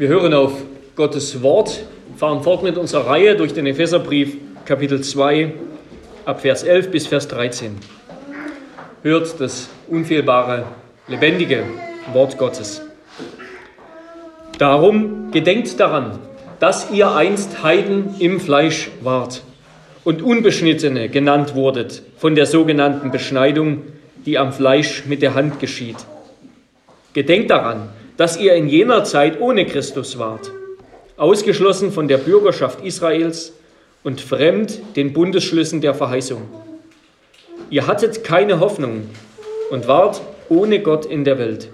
Wir hören auf Gottes Wort, fahren fort mit unserer Reihe durch den Epheserbrief, Kapitel 2, ab Vers 11 bis Vers 13. Hört das unfehlbare, lebendige Wort Gottes. Darum gedenkt daran, dass ihr einst Heiden im Fleisch wart und Unbeschnittene genannt wurdet von der sogenannten Beschneidung, die am Fleisch mit der Hand geschieht. Gedenkt daran, dass ihr in jener Zeit ohne Christus wart, ausgeschlossen von der Bürgerschaft Israels und fremd den Bundesschlüssen der Verheißung. Ihr hattet keine Hoffnung und wart ohne Gott in der Welt.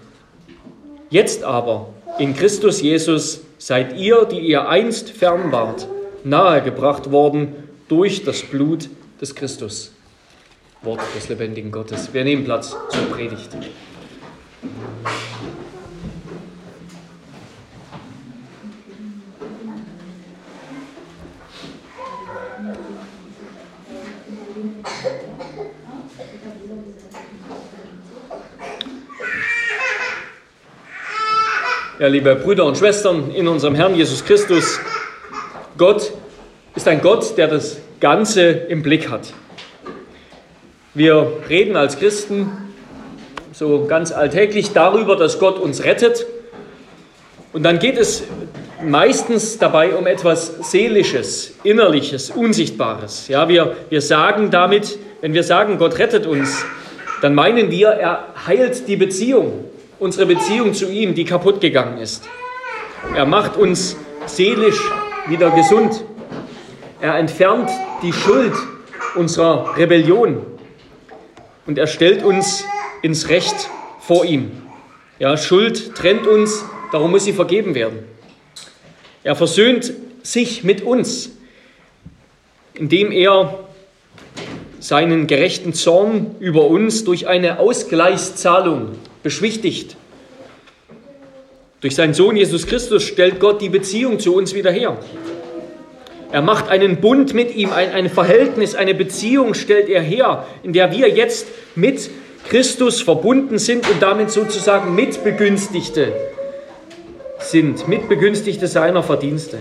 Jetzt aber, in Christus Jesus, seid ihr, die ihr einst fern wart, nahegebracht worden durch das Blut des Christus. Wort des lebendigen Gottes. Wir nehmen Platz zur Predigt. Ja, liebe Brüder und Schwestern in unserem Herrn Jesus Christus, Gott ist ein Gott, der das Ganze im Blick hat. Wir reden als Christen so ganz alltäglich darüber, dass Gott uns rettet. Und dann geht es meistens dabei um etwas Seelisches, Innerliches, Unsichtbares. Ja, wir, wir sagen damit, wenn wir sagen, Gott rettet uns, dann meinen wir, er heilt die Beziehung unsere Beziehung zu ihm, die kaputt gegangen ist. Er macht uns seelisch wieder gesund. Er entfernt die Schuld unserer Rebellion und er stellt uns ins Recht vor ihm. Ja, Schuld trennt uns, darum muss sie vergeben werden. Er versöhnt sich mit uns, indem er seinen gerechten Zorn über uns durch eine Ausgleichszahlung beschwichtigt. Durch seinen Sohn Jesus Christus stellt Gott die Beziehung zu uns wieder her. Er macht einen Bund mit ihm, ein, ein Verhältnis, eine Beziehung stellt er her, in der wir jetzt mit Christus verbunden sind und damit sozusagen Mitbegünstigte sind, Mitbegünstigte seiner Verdienste.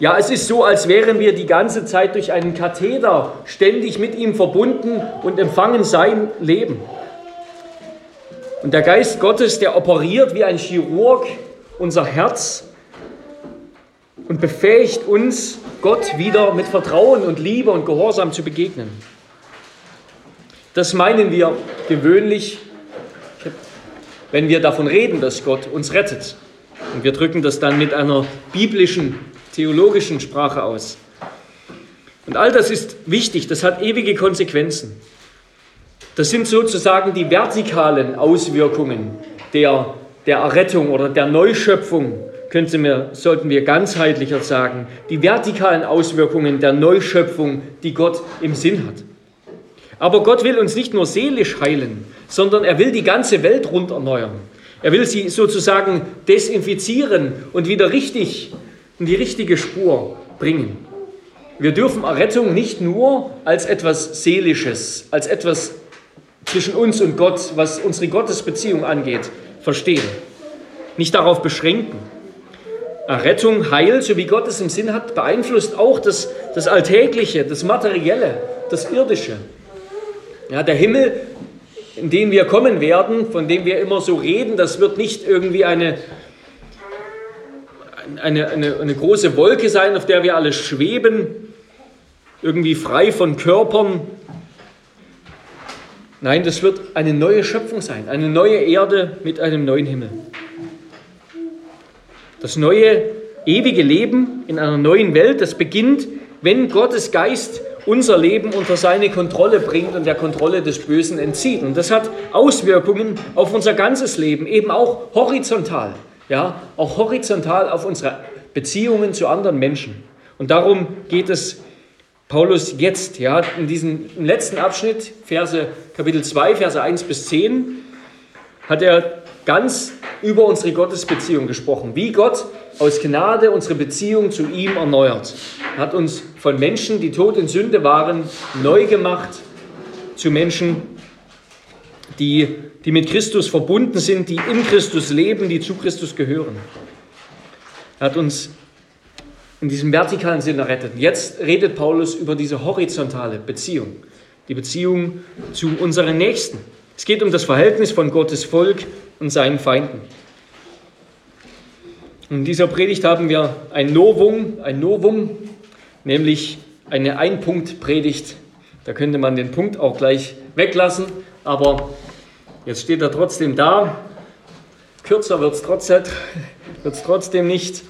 Ja, es ist so, als wären wir die ganze Zeit durch einen Katheter ständig mit ihm verbunden und empfangen sein Leben. Und der Geist Gottes, der operiert wie ein Chirurg unser Herz und befähigt uns, Gott wieder mit Vertrauen und Liebe und Gehorsam zu begegnen. Das meinen wir gewöhnlich, wenn wir davon reden, dass Gott uns rettet. Und wir drücken das dann mit einer biblischen, theologischen Sprache aus. Und all das ist wichtig, das hat ewige Konsequenzen. Das sind sozusagen die vertikalen Auswirkungen der, der Errettung oder der Neuschöpfung, könnte mir, sollten wir ganzheitlicher sagen, die vertikalen Auswirkungen der Neuschöpfung, die Gott im Sinn hat. Aber Gott will uns nicht nur seelisch heilen, sondern er will die ganze Welt rund erneuern. Er will sie sozusagen desinfizieren und wieder richtig in die richtige Spur bringen. Wir dürfen Errettung nicht nur als etwas Seelisches, als etwas zwischen uns und Gott, was unsere Gottesbeziehung angeht, verstehen. Nicht darauf beschränken. Errettung, Heil, so wie Gott es im Sinn hat, beeinflusst auch das, das Alltägliche, das Materielle, das Irdische. Ja, der Himmel, in den wir kommen werden, von dem wir immer so reden, das wird nicht irgendwie eine, eine, eine, eine große Wolke sein, auf der wir alle schweben, irgendwie frei von Körpern, Nein, das wird eine neue Schöpfung sein, eine neue Erde mit einem neuen Himmel. Das neue ewige Leben in einer neuen Welt, das beginnt, wenn Gottes Geist unser Leben unter seine Kontrolle bringt und der Kontrolle des Bösen entzieht. Und das hat Auswirkungen auf unser ganzes Leben, eben auch horizontal, ja, auch horizontal auf unsere Beziehungen zu anderen Menschen. Und darum geht es Paulus jetzt, ja, in diesem letzten Abschnitt, Verse, Kapitel 2, Verse 1 bis 10, hat er ganz über unsere Gottesbeziehung gesprochen, wie Gott aus Gnade unsere Beziehung zu ihm erneuert. Er hat uns von Menschen, die tot in Sünde waren, neu gemacht zu Menschen, die, die mit Christus verbunden sind, die in Christus leben, die zu Christus gehören. Er hat uns in diesem vertikalen Sinn errettet. Jetzt redet Paulus über diese horizontale Beziehung, die Beziehung zu unseren Nächsten. Es geht um das Verhältnis von Gottes Volk und seinen Feinden. In dieser Predigt haben wir ein Novum, ein Novum, nämlich eine Ein-Punkt-Predigt. Da könnte man den Punkt auch gleich weglassen, aber jetzt steht er trotzdem da. Kürzer wird es trotzdem, trotzdem nicht.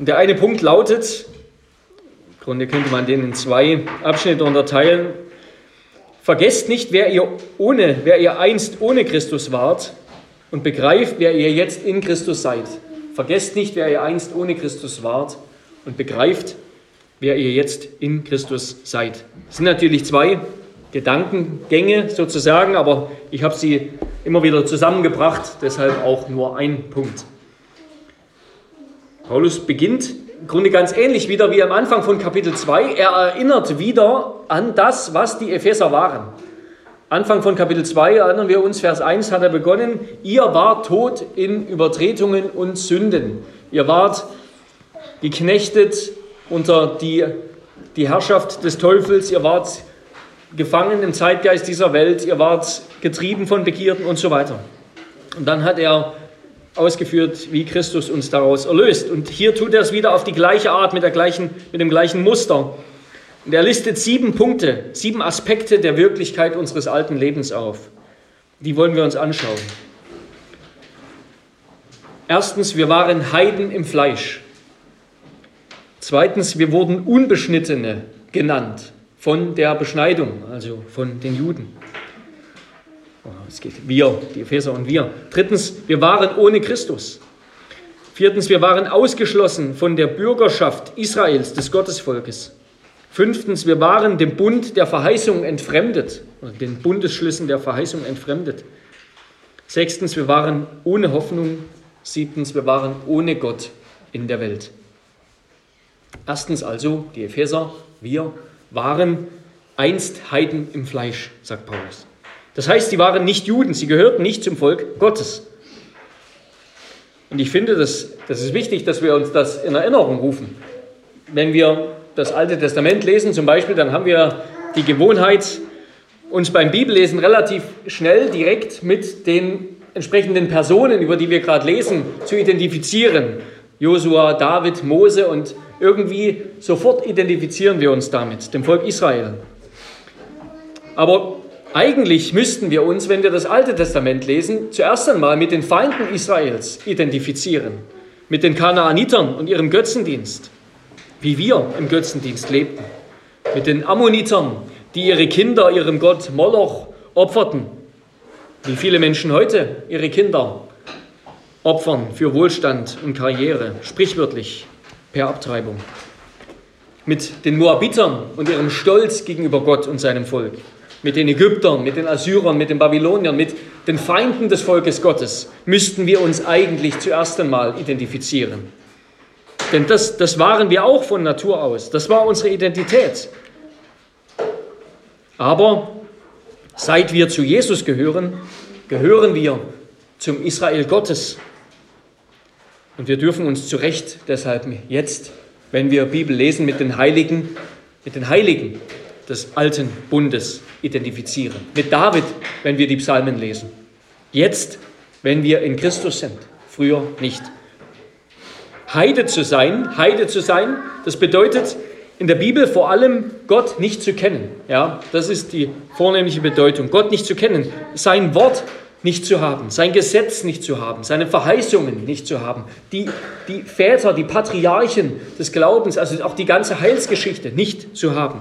Und der eine Punkt lautet, im Grunde könnte man den in zwei Abschnitte unterteilen. Vergesst nicht, wer ihr, ohne, wer ihr einst ohne Christus wart und begreift, wer ihr jetzt in Christus seid. Vergesst nicht, wer ihr einst ohne Christus wart und begreift, wer ihr jetzt in Christus seid. Das sind natürlich zwei Gedankengänge sozusagen, aber ich habe sie immer wieder zusammengebracht, deshalb auch nur ein Punkt. Paulus beginnt im Grunde ganz ähnlich wieder wie am Anfang von Kapitel 2. Er erinnert wieder an das, was die Epheser waren. Anfang von Kapitel 2 erinnern wir uns, Vers 1 hat er begonnen, ihr wart tot in Übertretungen und Sünden. Ihr wart geknechtet unter die, die Herrschaft des Teufels, ihr wart gefangen im Zeitgeist dieser Welt, ihr wart getrieben von Begierden und so weiter. Und dann hat er ausgeführt, wie Christus uns daraus erlöst. Und hier tut er es wieder auf die gleiche Art, mit, der gleichen, mit dem gleichen Muster. Und er listet sieben Punkte, sieben Aspekte der Wirklichkeit unseres alten Lebens auf. Die wollen wir uns anschauen. Erstens, wir waren Heiden im Fleisch. Zweitens, wir wurden Unbeschnittene genannt von der Beschneidung, also von den Juden. Oh, es geht wir, die Epheser und wir. Drittens, wir waren ohne Christus. Viertens, wir waren ausgeschlossen von der Bürgerschaft Israels, des Gottesvolkes. Fünftens, wir waren dem Bund der Verheißung entfremdet, oder den Bundesschlüssen der Verheißung entfremdet. Sechstens, wir waren ohne Hoffnung. Siebtens, wir waren ohne Gott in der Welt. Erstens also, die Epheser, wir waren einst Heiden im Fleisch, sagt Paulus. Das heißt, sie waren nicht Juden, sie gehörten nicht zum Volk Gottes. Und ich finde, das, das ist wichtig, dass wir uns das in Erinnerung rufen. Wenn wir das Alte Testament lesen zum Beispiel, dann haben wir die Gewohnheit, uns beim Bibellesen relativ schnell direkt mit den entsprechenden Personen, über die wir gerade lesen, zu identifizieren. Josua, David, Mose und irgendwie sofort identifizieren wir uns damit, dem Volk Israel. Aber eigentlich müssten wir uns, wenn wir das Alte Testament lesen, zuerst einmal mit den Feinden Israels identifizieren, mit den Kanaanitern und ihrem Götzendienst wie wir im Götzendienst lebten. Mit den Ammonitern, die ihre Kinder ihrem Gott Moloch opferten. Wie viele Menschen heute ihre Kinder opfern für Wohlstand und Karriere, sprichwörtlich per Abtreibung. Mit den Moabitern und ihrem Stolz gegenüber Gott und seinem Volk. Mit den Ägyptern, mit den Assyrern, mit den Babyloniern, mit den Feinden des Volkes Gottes müssten wir uns eigentlich zuerst einmal identifizieren. Denn das, das waren wir auch von Natur aus. Das war unsere Identität. Aber seit wir zu Jesus gehören, gehören wir zum Israel Gottes. Und wir dürfen uns zu Recht deshalb jetzt, wenn wir Bibel lesen, mit den Heiligen, mit den Heiligen des alten Bundes identifizieren. Mit David, wenn wir die Psalmen lesen. Jetzt, wenn wir in Christus sind. Früher nicht. Heide zu sein, Heide zu sein, das bedeutet in der Bibel vor allem Gott nicht zu kennen. Ja, das ist die vornehmliche Bedeutung. Gott nicht zu kennen, sein Wort nicht zu haben, sein Gesetz nicht zu haben, seine Verheißungen nicht zu haben, die, die Väter, die Patriarchen des Glaubens, also auch die ganze Heilsgeschichte nicht zu haben.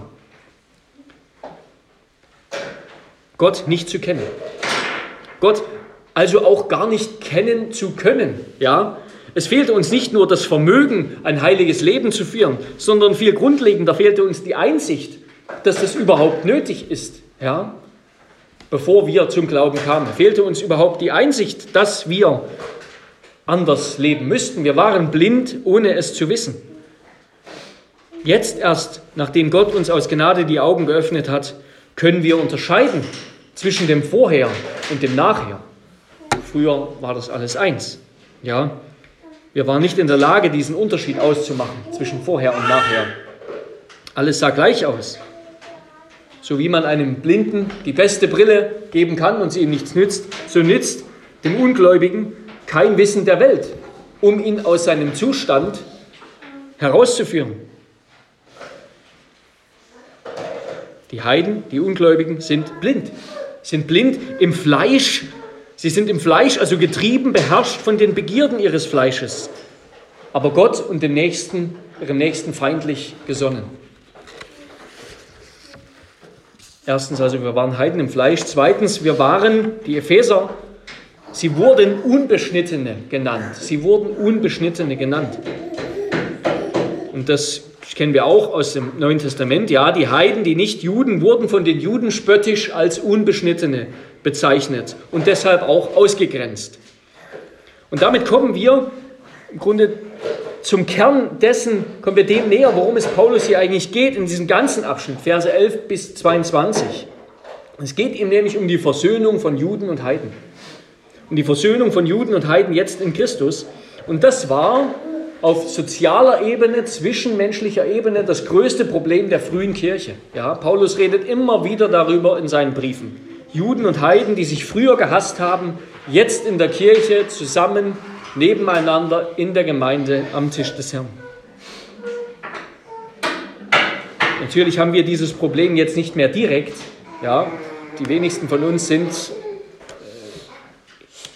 Gott nicht zu kennen. Gott also auch gar nicht kennen zu können. Ja, es fehlte uns nicht nur das Vermögen, ein heiliges Leben zu führen, sondern viel grundlegender fehlte uns die Einsicht, dass das überhaupt nötig ist. Ja? Bevor wir zum Glauben kamen, fehlte uns überhaupt die Einsicht, dass wir anders leben müssten. Wir waren blind, ohne es zu wissen. Jetzt erst, nachdem Gott uns aus Gnade die Augen geöffnet hat, können wir unterscheiden zwischen dem Vorher und dem Nachher. Früher war das alles eins. Ja, Wir waren nicht in der Lage, diesen Unterschied auszumachen zwischen vorher und nachher. Alles sah gleich aus. So wie man einem Blinden die beste Brille geben kann und sie ihm nichts nützt, so nützt dem Ungläubigen kein Wissen der Welt, um ihn aus seinem Zustand herauszuführen. Die Heiden, die Ungläubigen sind blind, sind blind im Fleisch. Sie sind im Fleisch, also getrieben, beherrscht von den Begierden ihres Fleisches, aber Gott und dem Nächsten, ihrem Nächsten feindlich gesonnen. Erstens, also wir waren Heiden im Fleisch. Zweitens, wir waren, die Epheser, sie wurden Unbeschnittene genannt. Sie wurden Unbeschnittene genannt. Und das kennen wir auch aus dem Neuen Testament. Ja, die Heiden, die nicht Juden, wurden von den Juden spöttisch als Unbeschnittene bezeichnet und deshalb auch ausgegrenzt. Und damit kommen wir im Grunde zum Kern dessen, kommen wir dem näher, worum es Paulus hier eigentlich geht in diesem ganzen Abschnitt, Verse 11 bis 22. Es geht ihm nämlich um die Versöhnung von Juden und Heiden. Um die Versöhnung von Juden und Heiden jetzt in Christus. Und das war auf sozialer Ebene, zwischenmenschlicher Ebene das größte Problem der frühen Kirche. Ja, Paulus redet immer wieder darüber in seinen Briefen. Juden und Heiden, die sich früher gehasst haben, jetzt in der Kirche zusammen nebeneinander in der Gemeinde am Tisch des Herrn. Natürlich haben wir dieses Problem jetzt nicht mehr direkt. Ja, die wenigsten von uns sind äh,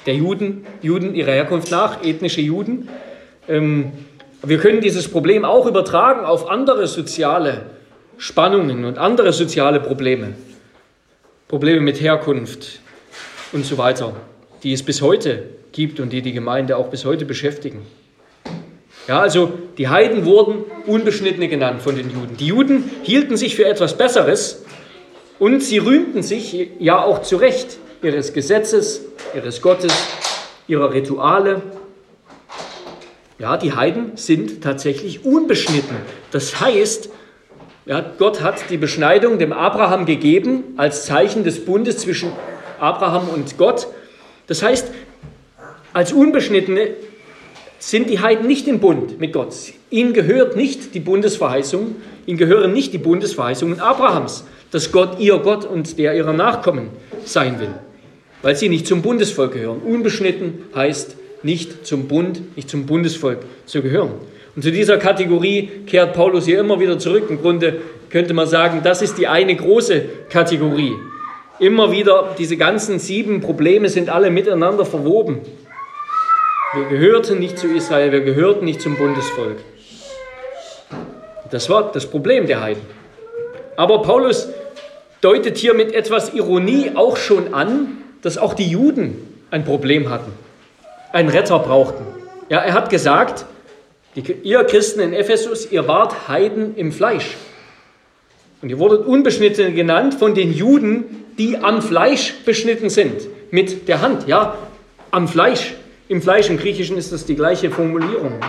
der Juden, Juden ihrer Herkunft nach, ethnische Juden. Ähm, wir können dieses Problem auch übertragen auf andere soziale Spannungen und andere soziale Probleme. Probleme mit Herkunft und so weiter, die es bis heute gibt und die die Gemeinde auch bis heute beschäftigen. Ja, also die Heiden wurden Unbeschnittene genannt von den Juden. Die Juden hielten sich für etwas Besseres und sie rühmten sich ja auch zu Recht ihres Gesetzes, ihres Gottes, ihrer Rituale ja, die Heiden sind tatsächlich unbeschnitten. Das heißt, ja, Gott hat die Beschneidung dem Abraham gegeben als Zeichen des Bundes zwischen Abraham und Gott. Das heißt, als Unbeschnittene sind die Heiden nicht im Bund mit Gott. Ihnen gehört nicht die Bundesverheißung, ihnen gehören nicht die Bundesverheißungen Abrahams, dass Gott ihr Gott und der ihrer Nachkommen sein will, weil sie nicht zum Bundesvolk gehören. Unbeschnitten heißt nicht zum Bund, nicht zum Bundesvolk zu gehören. Und zu dieser Kategorie kehrt Paulus hier immer wieder zurück. Im Grunde könnte man sagen, das ist die eine große Kategorie. Immer wieder, diese ganzen sieben Probleme sind alle miteinander verwoben. Wir gehörten nicht zu Israel, wir gehörten nicht zum Bundesvolk. Das war das Problem der Heiden. Aber Paulus deutet hier mit etwas Ironie auch schon an, dass auch die Juden ein Problem hatten einen Retter brauchten. Ja, er hat gesagt, die, ihr Christen in Ephesus, ihr wart Heiden im Fleisch. Und ihr wurdet unbeschnitten genannt von den Juden, die am Fleisch beschnitten sind. Mit der Hand, ja, am Fleisch. Im Fleisch, im Griechischen ist das die gleiche Formulierung.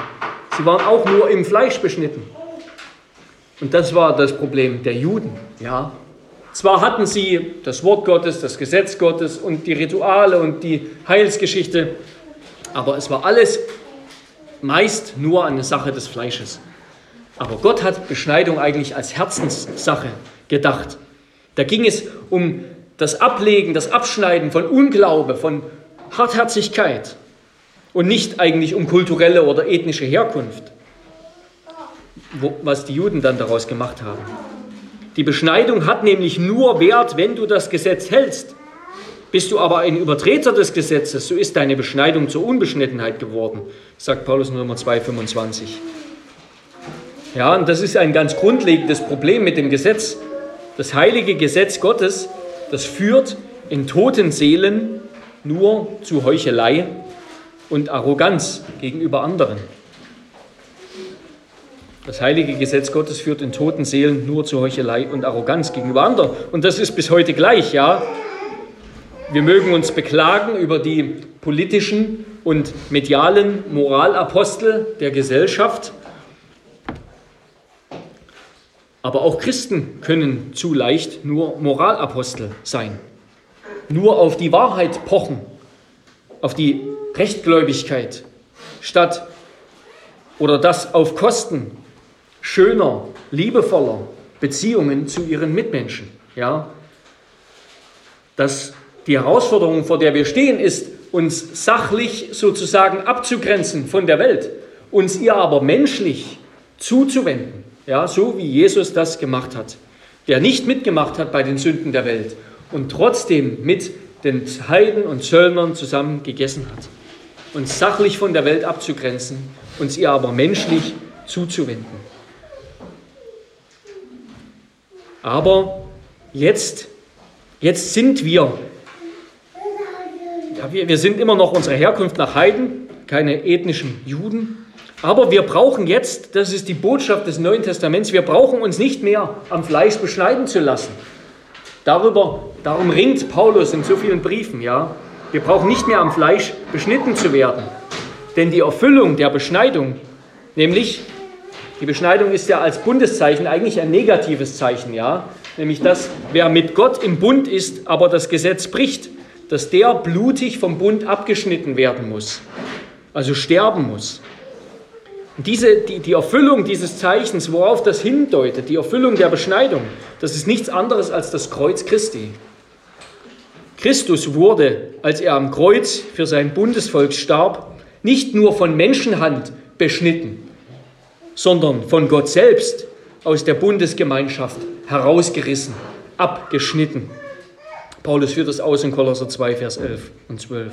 Sie waren auch nur im Fleisch beschnitten. Und das war das Problem der Juden, ja. Zwar hatten sie das Wort Gottes, das Gesetz Gottes und die Rituale und die Heilsgeschichte, aber es war alles meist nur eine Sache des Fleisches. Aber Gott hat Beschneidung eigentlich als Herzenssache gedacht. Da ging es um das Ablegen, das Abschneiden von Unglaube, von Hartherzigkeit und nicht eigentlich um kulturelle oder ethnische Herkunft, was die Juden dann daraus gemacht haben. Die Beschneidung hat nämlich nur Wert, wenn du das Gesetz hältst. Bist du aber ein Übertreter des Gesetzes, so ist deine Beschneidung zur Unbeschnittenheit geworden, sagt Paulus Nummer 2,25. Ja, und das ist ein ganz grundlegendes Problem mit dem Gesetz. Das heilige Gesetz Gottes, das führt in toten Seelen nur zu Heuchelei und Arroganz gegenüber anderen. Das heilige Gesetz Gottes führt in toten Seelen nur zu Heuchelei und Arroganz gegenüber anderen. Und das ist bis heute gleich, ja. Wir mögen uns beklagen über die politischen und medialen Moralapostel der Gesellschaft, aber auch Christen können zu leicht nur Moralapostel sein, nur auf die Wahrheit pochen, auf die Rechtgläubigkeit, statt oder das auf Kosten schöner, liebevoller Beziehungen zu ihren Mitmenschen. Ja? Dass die Herausforderung, vor der wir stehen, ist, uns sachlich sozusagen abzugrenzen von der Welt, uns ihr aber menschlich zuzuwenden, ja, so wie Jesus das gemacht hat, der nicht mitgemacht hat bei den Sünden der Welt und trotzdem mit den Heiden und Zöllnern zusammen gegessen hat. Uns sachlich von der Welt abzugrenzen, uns ihr aber menschlich zuzuwenden. Aber jetzt, jetzt sind wir, ja, wir, wir sind immer noch unsere Herkunft nach Heiden, keine ethnischen Juden. Aber wir brauchen jetzt, das ist die Botschaft des Neuen Testaments, wir brauchen uns nicht mehr am Fleisch beschneiden zu lassen. Darüber, darum ringt Paulus in so vielen Briefen, ja. Wir brauchen nicht mehr am Fleisch beschnitten zu werden. Denn die Erfüllung der Beschneidung, nämlich die Beschneidung ist ja als Bundeszeichen eigentlich ein negatives Zeichen, ja? Nämlich, dass wer mit Gott im Bund ist, aber das Gesetz bricht, dass der blutig vom Bund abgeschnitten werden muss, also sterben muss. Diese, die, die Erfüllung dieses Zeichens, worauf das hindeutet, die Erfüllung der Beschneidung, das ist nichts anderes als das Kreuz Christi. Christus wurde, als er am Kreuz für sein Bundesvolk starb, nicht nur von Menschenhand beschnitten, sondern von Gott selbst aus der Bundesgemeinschaft herausgerissen, abgeschnitten. Paulus führt das aus in Kolosser 2, Vers 11 und 12.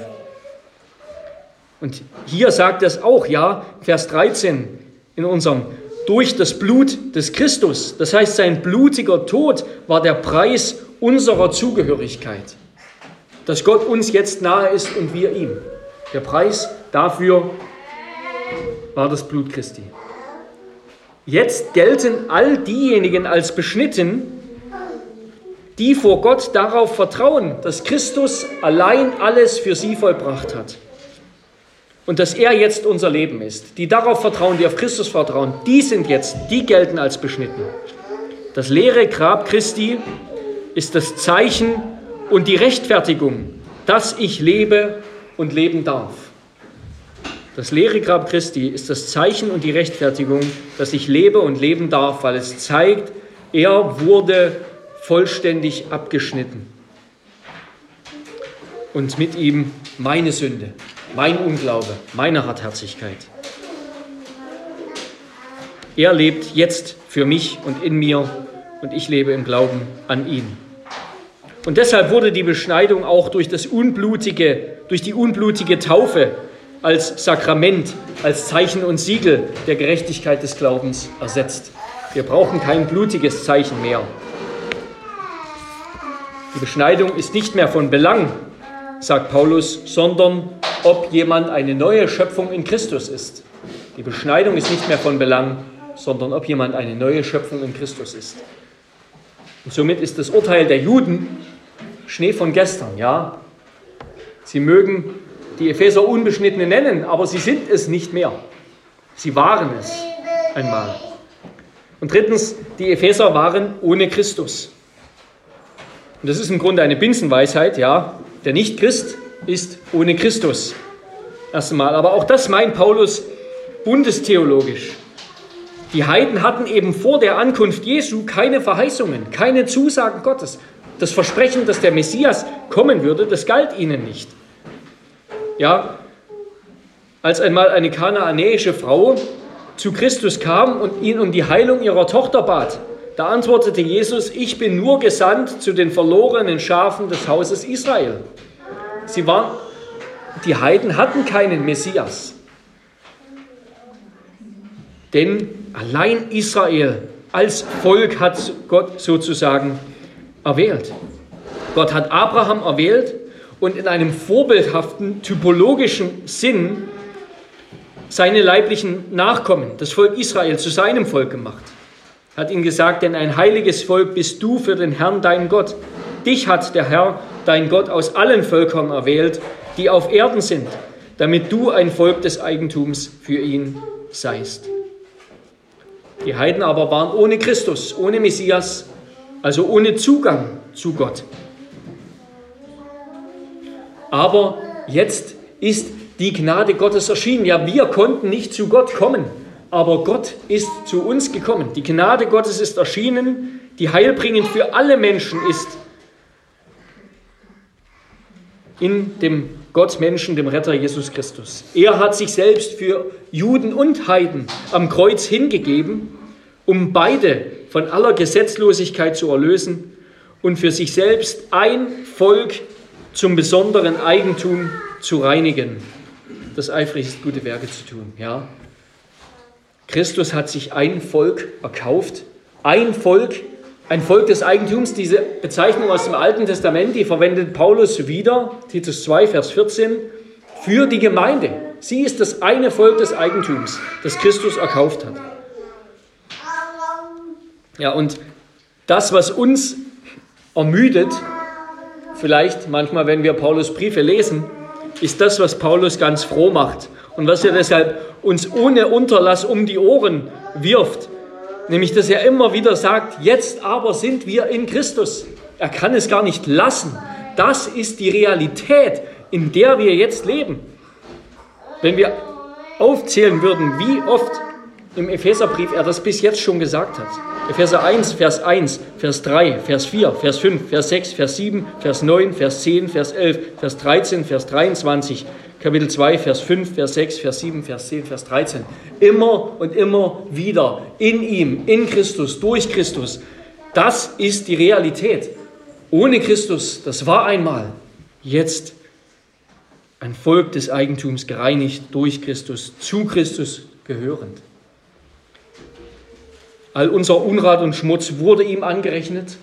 Und hier sagt es auch, ja, Vers 13 in unserem, durch das Blut des Christus. Das heißt, sein blutiger Tod war der Preis unserer Zugehörigkeit. Dass Gott uns jetzt nahe ist und wir ihm. Der Preis dafür war das Blut Christi. Jetzt gelten all diejenigen als beschnitten, die vor Gott darauf vertrauen, dass Christus allein alles für sie vollbracht hat. Und dass er jetzt unser Leben ist. Die darauf vertrauen, die auf Christus vertrauen, die sind jetzt, die gelten als beschnitten. Das leere Grab Christi ist das Zeichen und die Rechtfertigung, dass ich lebe und leben darf. Das leere Grab Christi ist das Zeichen und die Rechtfertigung, dass ich lebe und leben darf, weil es zeigt, er wurde vollständig abgeschnitten. Und mit ihm meine Sünde, mein Unglaube, meine Hartherzigkeit. Er lebt jetzt für mich und in mir und ich lebe im Glauben an ihn. Und deshalb wurde die Beschneidung auch durch das unblutige, durch die unblutige Taufe als Sakrament, als Zeichen und Siegel der Gerechtigkeit des Glaubens ersetzt. Wir brauchen kein blutiges Zeichen mehr. Die Beschneidung ist nicht mehr von Belang, sagt Paulus, sondern ob jemand eine neue Schöpfung in Christus ist. Die Beschneidung ist nicht mehr von Belang, sondern ob jemand eine neue Schöpfung in Christus ist. Und somit ist das Urteil der Juden Schnee von gestern, ja. Sie mögen die Epheser Unbeschnittene nennen, aber sie sind es nicht mehr. Sie waren es einmal. Und drittens, die Epheser waren ohne Christus. Und das ist im Grunde eine Binsenweisheit, ja. Der Nicht-Christ ist ohne Christus. Erst einmal. Aber auch das meint Paulus bundestheologisch. Die Heiden hatten eben vor der Ankunft Jesu keine Verheißungen, keine Zusagen Gottes. Das Versprechen, dass der Messias kommen würde, das galt ihnen nicht. Ja, als einmal eine kanaanäische Frau zu Christus kam und ihn um die Heilung ihrer Tochter bat, da antwortete Jesus, ich bin nur gesandt zu den verlorenen Schafen des Hauses Israel. Sie waren, die Heiden hatten keinen Messias. Denn allein Israel als Volk hat Gott sozusagen erwählt. Gott hat Abraham erwählt und in einem vorbildhaften, typologischen Sinn seine leiblichen Nachkommen, das Volk Israel, zu seinem Volk gemacht. Hat ihnen gesagt, denn ein heiliges Volk bist du für den Herrn, dein Gott. Dich hat der Herr, dein Gott, aus allen Völkern erwählt, die auf Erden sind, damit du ein Volk des Eigentums für ihn seist. Die Heiden aber waren ohne Christus, ohne Messias, also ohne Zugang zu Gott. Aber jetzt ist die Gnade Gottes erschienen. Ja, wir konnten nicht zu Gott kommen. Aber Gott ist zu uns gekommen. Die Gnade Gottes ist erschienen, die heilbringend für alle Menschen ist. In dem Gottmenschen, dem Retter Jesus Christus. Er hat sich selbst für Juden und Heiden am Kreuz hingegeben, um beide von aller Gesetzlosigkeit zu erlösen und für sich selbst ein Volk zum besonderen Eigentum zu reinigen, das eifrig ist, gute Werke zu tun. Ja? Christus hat sich ein Volk erkauft, ein Volk, ein Volk des Eigentums. Diese Bezeichnung aus dem Alten Testament, die verwendet Paulus wieder, Titus 2, Vers 14, für die Gemeinde. Sie ist das eine Volk des Eigentums, das Christus erkauft hat. Ja, und das, was uns ermüdet, vielleicht manchmal, wenn wir Paulus Briefe lesen, ist das, was Paulus ganz froh macht und was er deshalb uns ohne Unterlass um die Ohren wirft. Nämlich, dass er immer wieder sagt, jetzt aber sind wir in Christus. Er kann es gar nicht lassen. Das ist die Realität, in der wir jetzt leben. Wenn wir aufzählen würden, wie oft im Epheserbrief er das bis jetzt schon gesagt hat. Epheser 1, Vers 1, Vers 3, Vers 4, Vers 5, Vers 6, Vers 7, Vers 9, Vers 10, Vers 11, Vers 13, Vers 23, Kapitel 2, Vers 5, Vers 6, Vers 7, Vers 10, Vers 13. Immer und immer wieder in ihm, in Christus, durch Christus. Das ist die Realität. Ohne Christus, das war einmal, jetzt ein Volk des Eigentums gereinigt durch Christus, zu Christus gehörend. All unser Unrat und Schmutz wurde ihm angerechnet,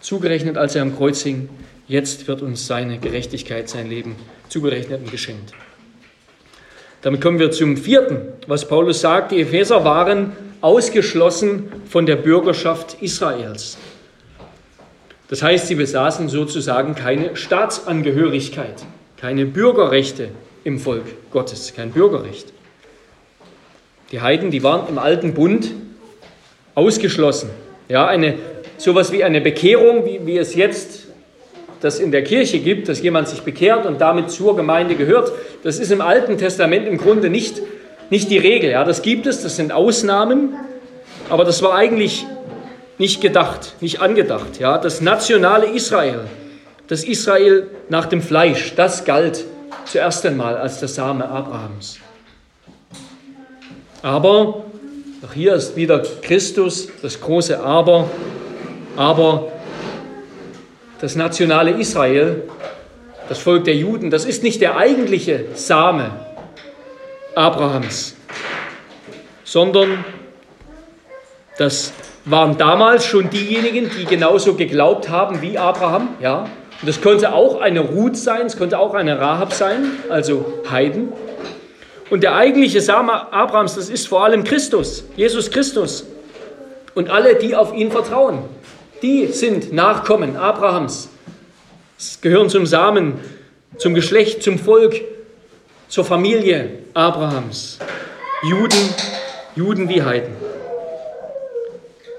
zugerechnet, als er am Kreuz hing. Jetzt wird uns seine Gerechtigkeit, sein Leben zugerechnet und geschenkt. Damit kommen wir zum vierten, was Paulus sagt. Die Epheser waren ausgeschlossen von der Bürgerschaft Israels. Das heißt, sie besaßen sozusagen keine Staatsangehörigkeit, keine Bürgerrechte im Volk Gottes, kein Bürgerrecht. Die Heiden, die waren im alten Bund ausgeschlossen. Ja, eine, sowas wie eine Bekehrung, wie, wie es jetzt das in der Kirche gibt, dass jemand sich bekehrt und damit zur Gemeinde gehört, das ist im Alten Testament im Grunde nicht, nicht die Regel. Ja, das gibt es, das sind Ausnahmen, aber das war eigentlich nicht gedacht, nicht angedacht. Ja, das nationale Israel, das Israel nach dem Fleisch, das galt zuerst einmal als der Same Abrahams. Aber auch hier ist wieder Christus, das große Aber. Aber das nationale Israel, das Volk der Juden, das ist nicht der eigentliche Same Abrahams, sondern das waren damals schon diejenigen, die genauso geglaubt haben wie Abraham. Ja? Und das könnte auch eine Ruth sein, es könnte auch eine Rahab sein, also Heiden. Und der eigentliche Same Abrahams, das ist vor allem Christus, Jesus Christus. Und alle, die auf ihn vertrauen, die sind Nachkommen Abrahams, Sie gehören zum Samen, zum Geschlecht, zum Volk, zur Familie Abrahams. Juden, Juden wie Heiden.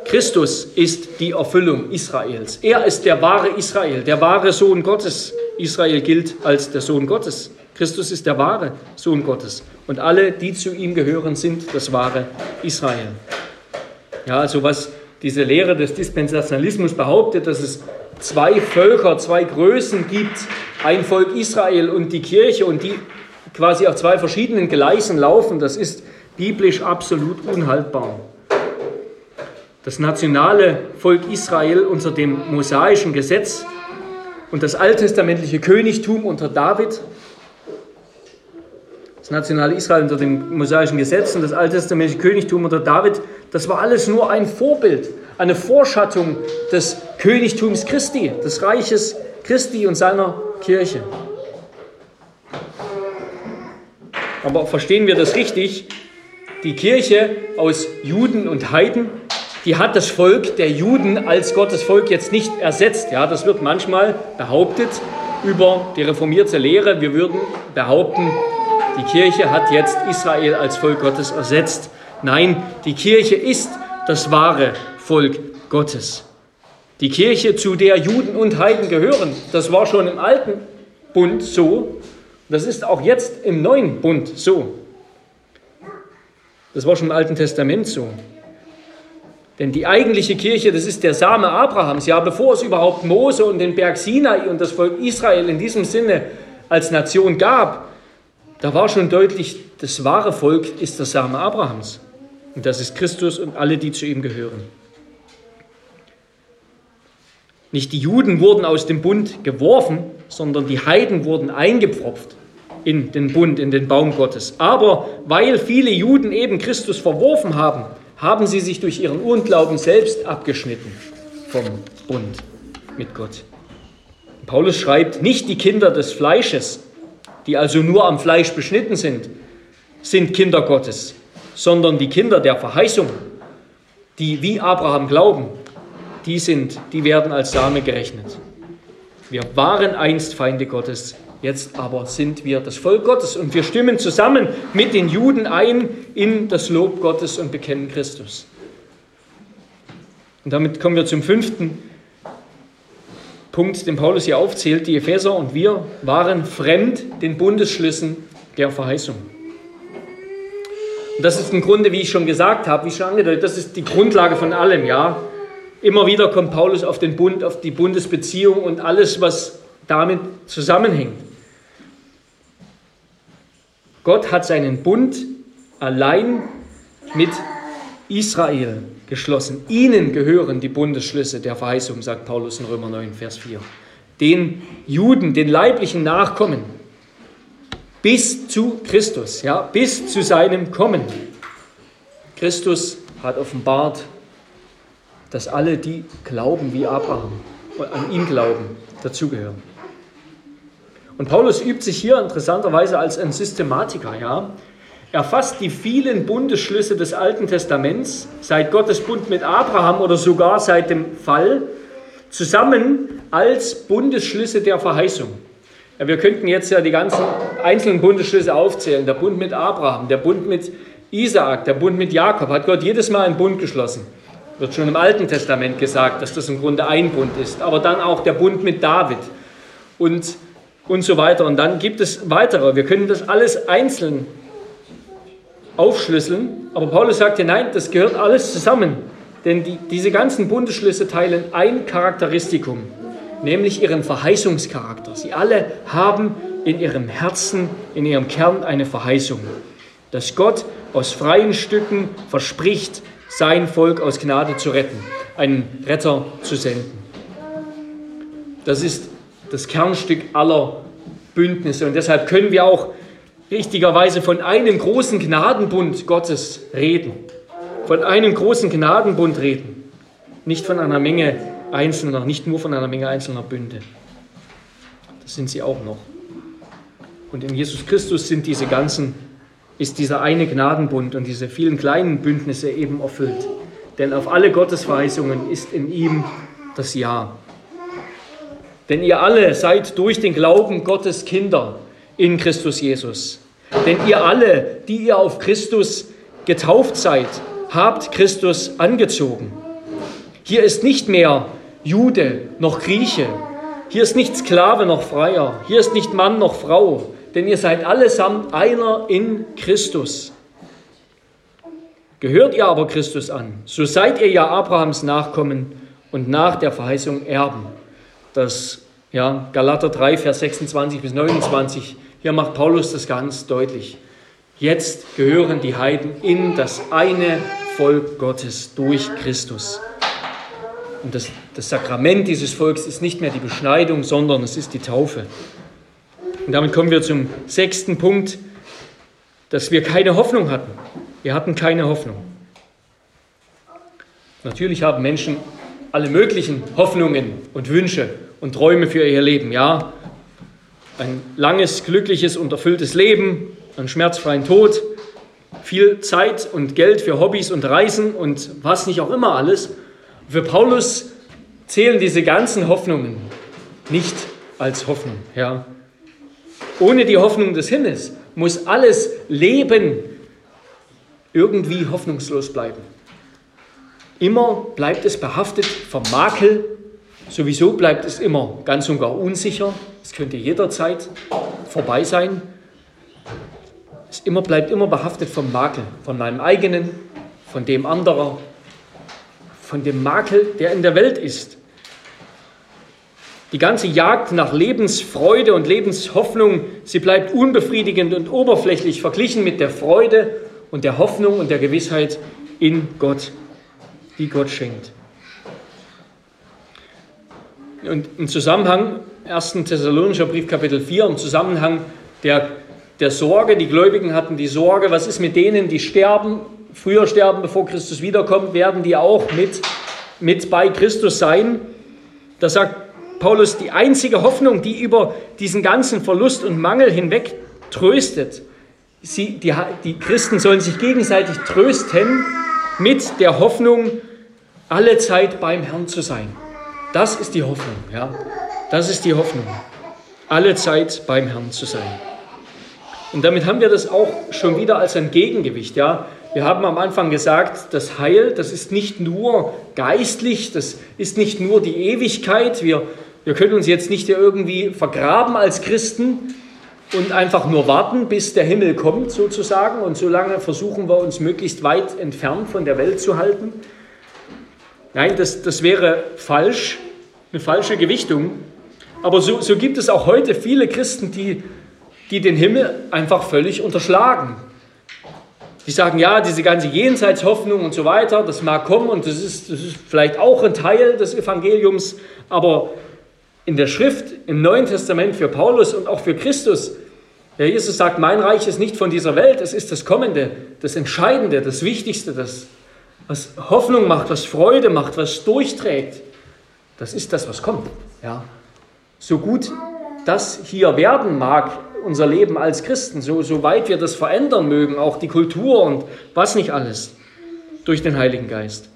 Christus ist die Erfüllung Israels. Er ist der wahre Israel, der wahre Sohn Gottes. Israel gilt als der Sohn Gottes. Christus ist der wahre Sohn Gottes. Und alle, die zu ihm gehören, sind das wahre Israel. Ja, also was diese Lehre des Dispensationalismus behauptet, dass es zwei Völker, zwei Größen gibt, ein Volk Israel und die Kirche und die quasi auf zwei verschiedenen Gleisen laufen, das ist biblisch absolut unhaltbar. Das nationale Volk Israel unter dem mosaischen Gesetz und das alttestamentliche Königtum unter David nationale Israel unter dem mosaischen Gesetz und das alttestamentliche Königtum unter David, das war alles nur ein Vorbild, eine Vorschattung des Königtums Christi, des Reiches Christi und seiner Kirche. Aber verstehen wir das richtig? Die Kirche aus Juden und Heiden, die hat das Volk der Juden als Gottes Volk jetzt nicht ersetzt. Ja, das wird manchmal behauptet über die reformierte Lehre. Wir würden behaupten, die Kirche hat jetzt Israel als Volk Gottes ersetzt. Nein, die Kirche ist das wahre Volk Gottes. Die Kirche, zu der Juden und Heiden gehören, das war schon im alten Bund so, das ist auch jetzt im neuen Bund so. Das war schon im Alten Testament so. Denn die eigentliche Kirche, das ist der Same Abrahams. Ja, bevor es überhaupt Mose und den Berg Sinai und das Volk Israel in diesem Sinne als Nation gab, da war schon deutlich, das wahre Volk ist der Same Abrahams. Und das ist Christus und alle, die zu ihm gehören. Nicht die Juden wurden aus dem Bund geworfen, sondern die Heiden wurden eingepfropft in den Bund, in den Baum Gottes. Aber weil viele Juden eben Christus verworfen haben, haben sie sich durch ihren Unglauben selbst abgeschnitten vom Bund mit Gott. Paulus schreibt, nicht die Kinder des Fleisches, die also nur am Fleisch beschnitten sind, sind Kinder Gottes, sondern die Kinder der Verheißung, die wie Abraham glauben, die sind, die werden als Same gerechnet. Wir waren einst Feinde Gottes, Jetzt aber sind wir das Volk Gottes und wir stimmen zusammen mit den Juden ein in das Lob Gottes und bekennen Christus. Und damit kommen wir zum fünften Punkt, den Paulus hier aufzählt. Die Epheser und wir waren fremd den Bundesschlüssen der Verheißung. Und das ist im Grunde, wie ich schon gesagt habe, wie schon angedeutet, das ist die Grundlage von allem, ja. Immer wieder kommt Paulus auf den Bund, auf die Bundesbeziehung und alles, was damit zusammenhängt. Gott hat seinen Bund allein mit Israel geschlossen. Ihnen gehören die Bundesschlüsse der Verheißung, sagt Paulus in Römer 9, Vers 4. Den Juden, den leiblichen Nachkommen, bis zu Christus, ja, bis zu seinem Kommen. Christus hat offenbart, dass alle, die glauben wie Abraham, an ihn glauben, dazugehören. Und Paulus übt sich hier interessanterweise als ein Systematiker. Ja? Er fasst die vielen Bundesschlüsse des Alten Testaments, seit Gottes Bund mit Abraham oder sogar seit dem Fall, zusammen als Bundesschlüsse der Verheißung. Ja, wir könnten jetzt ja die ganzen einzelnen Bundesschlüsse aufzählen. Der Bund mit Abraham, der Bund mit Isaak, der Bund mit Jakob. Hat Gott jedes Mal einen Bund geschlossen. Wird schon im Alten Testament gesagt, dass das im Grunde ein Bund ist. Aber dann auch der Bund mit David. Und und so weiter. Und dann gibt es weitere. Wir können das alles einzeln aufschlüsseln. Aber Paulus sagt ja, nein, das gehört alles zusammen. Denn die, diese ganzen Bundesschlüsse teilen ein Charakteristikum, nämlich ihren Verheißungscharakter. Sie alle haben in ihrem Herzen, in ihrem Kern eine Verheißung, dass Gott aus freien Stücken verspricht, sein Volk aus Gnade zu retten, einen Retter zu senden. Das ist das Kernstück aller Bündnisse. Und deshalb können wir auch richtigerweise von einem großen Gnadenbund Gottes reden. Von einem großen Gnadenbund reden. Nicht von einer Menge einzelner, nicht nur von einer Menge einzelner Bünde. Das sind sie auch noch. Und in Jesus Christus sind diese ganzen, ist dieser eine Gnadenbund und diese vielen kleinen Bündnisse eben erfüllt. Denn auf alle Gottesverheißungen ist in ihm das Ja. Denn ihr alle seid durch den Glauben Gottes Kinder in Christus Jesus. Denn ihr alle, die ihr auf Christus getauft seid, habt Christus angezogen. Hier ist nicht mehr Jude noch Grieche. Hier ist nicht Sklave noch Freier. Hier ist nicht Mann noch Frau. Denn ihr seid allesamt einer in Christus. Gehört ihr aber Christus an, so seid ihr ja Abrahams Nachkommen und nach der Verheißung Erben. Das ja, Galater 3, Vers 26 bis 29, hier macht Paulus das ganz deutlich. Jetzt gehören die Heiden in das eine Volk Gottes durch Christus. Und das, das Sakrament dieses Volks ist nicht mehr die Beschneidung, sondern es ist die Taufe. Und damit kommen wir zum sechsten Punkt, dass wir keine Hoffnung hatten. Wir hatten keine Hoffnung. Natürlich haben Menschen alle möglichen Hoffnungen und Wünsche und Träume für ihr Leben. Ja, ein langes, glückliches und erfülltes Leben, einen schmerzfreien Tod, viel Zeit und Geld für Hobbys und Reisen und was nicht auch immer alles. Für Paulus zählen diese ganzen Hoffnungen nicht als Hoffnung. Ja. Ohne die Hoffnung des Himmels muss alles Leben irgendwie hoffnungslos bleiben. Immer bleibt es behaftet vom Makel. Sowieso bleibt es immer ganz und gar unsicher. Es könnte jederzeit vorbei sein. es immer, bleibt immer behaftet vom Makel, von meinem eigenen, von dem anderer, von dem Makel, der in der Welt ist. Die ganze Jagd nach Lebensfreude und Lebenshoffnung, sie bleibt unbefriedigend und oberflächlich verglichen mit der Freude und der Hoffnung und der Gewissheit in Gott, die Gott schenkt. Und im Zusammenhang, 1. Thessalonischer Brief Kapitel 4, im Zusammenhang der, der Sorge, die Gläubigen hatten die Sorge, was ist mit denen, die sterben, früher sterben, bevor Christus wiederkommt, werden die auch mit, mit bei Christus sein? Da sagt Paulus, die einzige Hoffnung, die über diesen ganzen Verlust und Mangel hinweg tröstet. Sie, die, die Christen sollen sich gegenseitig trösten mit der Hoffnung, alle Zeit beim Herrn zu sein. Das ist die Hoffnung, ja. Das ist die Hoffnung, alle Zeit beim Herrn zu sein. Und damit haben wir das auch schon wieder als ein Gegengewicht, ja. Wir haben am Anfang gesagt, das Heil, das ist nicht nur geistlich, das ist nicht nur die Ewigkeit. Wir wir können uns jetzt nicht irgendwie vergraben als Christen und einfach nur warten, bis der Himmel kommt sozusagen. Und solange versuchen wir uns möglichst weit entfernt von der Welt zu halten. Nein, das, das wäre falsch, eine falsche Gewichtung. Aber so, so gibt es auch heute viele Christen, die, die den Himmel einfach völlig unterschlagen. Die sagen, ja, diese ganze Jenseitshoffnung und so weiter, das mag kommen und das ist, das ist vielleicht auch ein Teil des Evangeliums, aber in der Schrift, im Neuen Testament für Paulus und auch für Christus. Der Jesus sagt, mein Reich ist nicht von dieser Welt, es ist das Kommende, das Entscheidende, das Wichtigste, das was Hoffnung macht, was Freude macht, was durchträgt. Das ist das, was kommt. Ja. So gut das hier werden mag, unser Leben als Christen, so, so weit wir das verändern mögen, auch die Kultur und was nicht alles, durch den Heiligen Geist.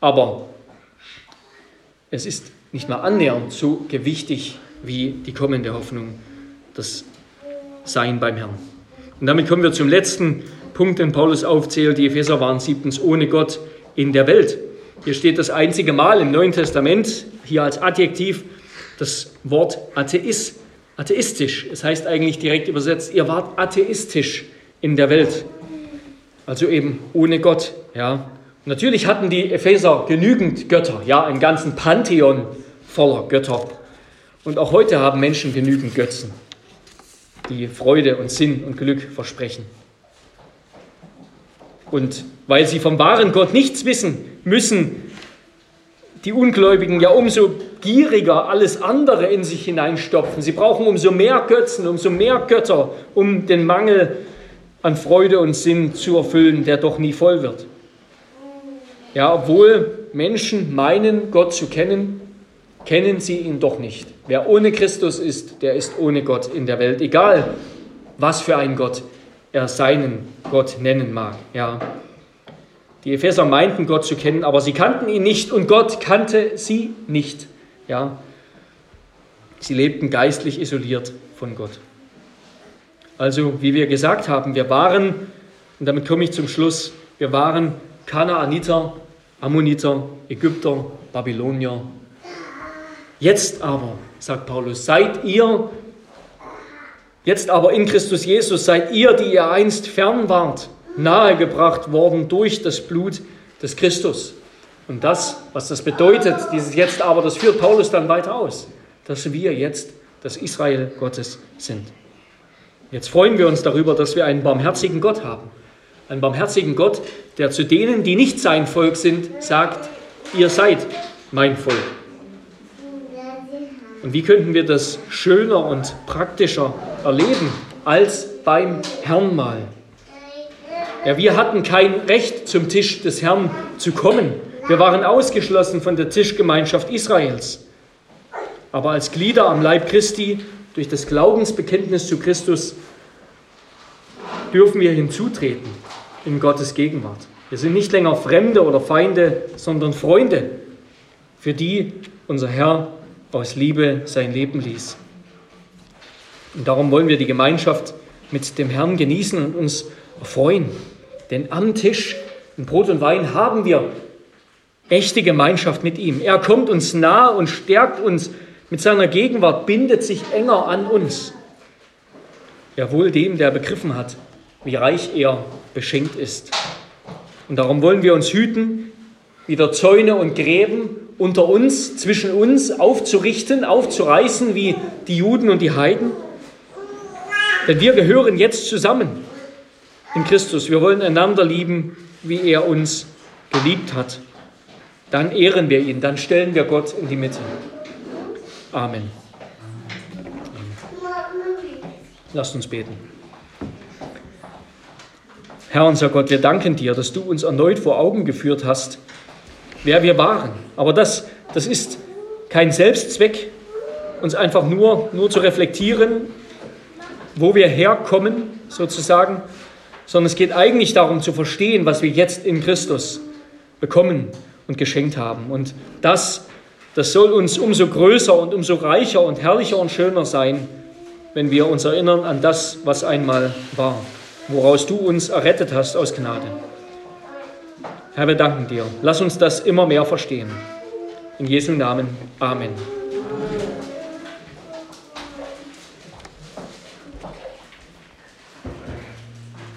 Aber es ist nicht mal annähernd so gewichtig wie die kommende Hoffnung, das Sein beim Herrn. Und damit kommen wir zum letzten Punkt, den Paulus aufzählt. Die Epheser waren siebtens ohne Gott in der Welt. Hier steht das einzige Mal im Neuen Testament, hier als Adjektiv, das Wort Atheist, atheistisch. Es heißt eigentlich direkt übersetzt, ihr wart atheistisch in der Welt. Also eben ohne Gott. Ja. Natürlich hatten die Epheser genügend Götter, ja, einen ganzen Pantheon voller Götter. Und auch heute haben Menschen genügend Götzen, die Freude und Sinn und Glück versprechen. Und weil sie vom wahren Gott nichts wissen, müssen die Ungläubigen ja umso gieriger alles andere in sich hineinstopfen. Sie brauchen umso mehr Götzen, umso mehr Götter, um den Mangel an Freude und Sinn zu erfüllen, der doch nie voll wird. Ja, obwohl Menschen meinen, Gott zu kennen, kennen sie ihn doch nicht. Wer ohne Christus ist, der ist ohne Gott in der Welt, egal was für ein Gott er seinen Gott nennen mag. Ja. Die Epheser meinten Gott zu kennen, aber sie kannten ihn nicht und Gott kannte sie nicht. Ja. Sie lebten geistlich isoliert von Gott. Also, wie wir gesagt haben, wir waren, und damit komme ich zum Schluss, wir waren Kanaaniter Ammoniter, Ägypter, Babylonier. Jetzt aber, sagt Paulus, seid ihr, jetzt aber in Christus Jesus, seid ihr, die ihr einst fern wart, nahegebracht worden durch das Blut des Christus. Und das, was das bedeutet, dieses Jetzt aber, das führt Paulus dann weiter aus, dass wir jetzt das Israel Gottes sind. Jetzt freuen wir uns darüber, dass wir einen barmherzigen Gott haben einen barmherzigen Gott, der zu denen, die nicht sein Volk sind, sagt, ihr seid mein Volk. Und wie könnten wir das schöner und praktischer erleben als beim Herrnmahl? Ja, wir hatten kein Recht, zum Tisch des Herrn zu kommen. Wir waren ausgeschlossen von der Tischgemeinschaft Israels. Aber als Glieder am Leib Christi, durch das Glaubensbekenntnis zu Christus, dürfen wir hinzutreten in Gottes Gegenwart. Wir sind nicht länger Fremde oder Feinde, sondern Freunde, für die unser Herr aus Liebe sein Leben ließ. Und darum wollen wir die Gemeinschaft mit dem Herrn genießen und uns erfreuen. Denn am Tisch in Brot und Wein haben wir echte Gemeinschaft mit ihm. Er kommt uns nah und stärkt uns mit seiner Gegenwart, bindet sich enger an uns. Ja, wohl dem, der begriffen hat, wie reich er beschenkt ist. Und darum wollen wir uns hüten, wieder Zäune und Gräben unter uns, zwischen uns aufzurichten, aufzureißen wie die Juden und die Heiden. Denn wir gehören jetzt zusammen in Christus. Wir wollen einander lieben, wie er uns geliebt hat. Dann ehren wir ihn, dann stellen wir Gott in die Mitte. Amen. Lasst uns beten. Herr unser Gott, wir danken dir, dass du uns erneut vor Augen geführt hast, wer wir waren. Aber das, das ist kein Selbstzweck, uns einfach nur, nur zu reflektieren, wo wir herkommen, sozusagen, sondern es geht eigentlich darum zu verstehen, was wir jetzt in Christus bekommen und geschenkt haben. Und das, das soll uns umso größer und umso reicher und herrlicher und schöner sein, wenn wir uns erinnern an das, was einmal war, woraus du uns errettet hast aus Gnade. Herr, wir danken dir. Lass uns das immer mehr verstehen. In Jesu Namen. Amen.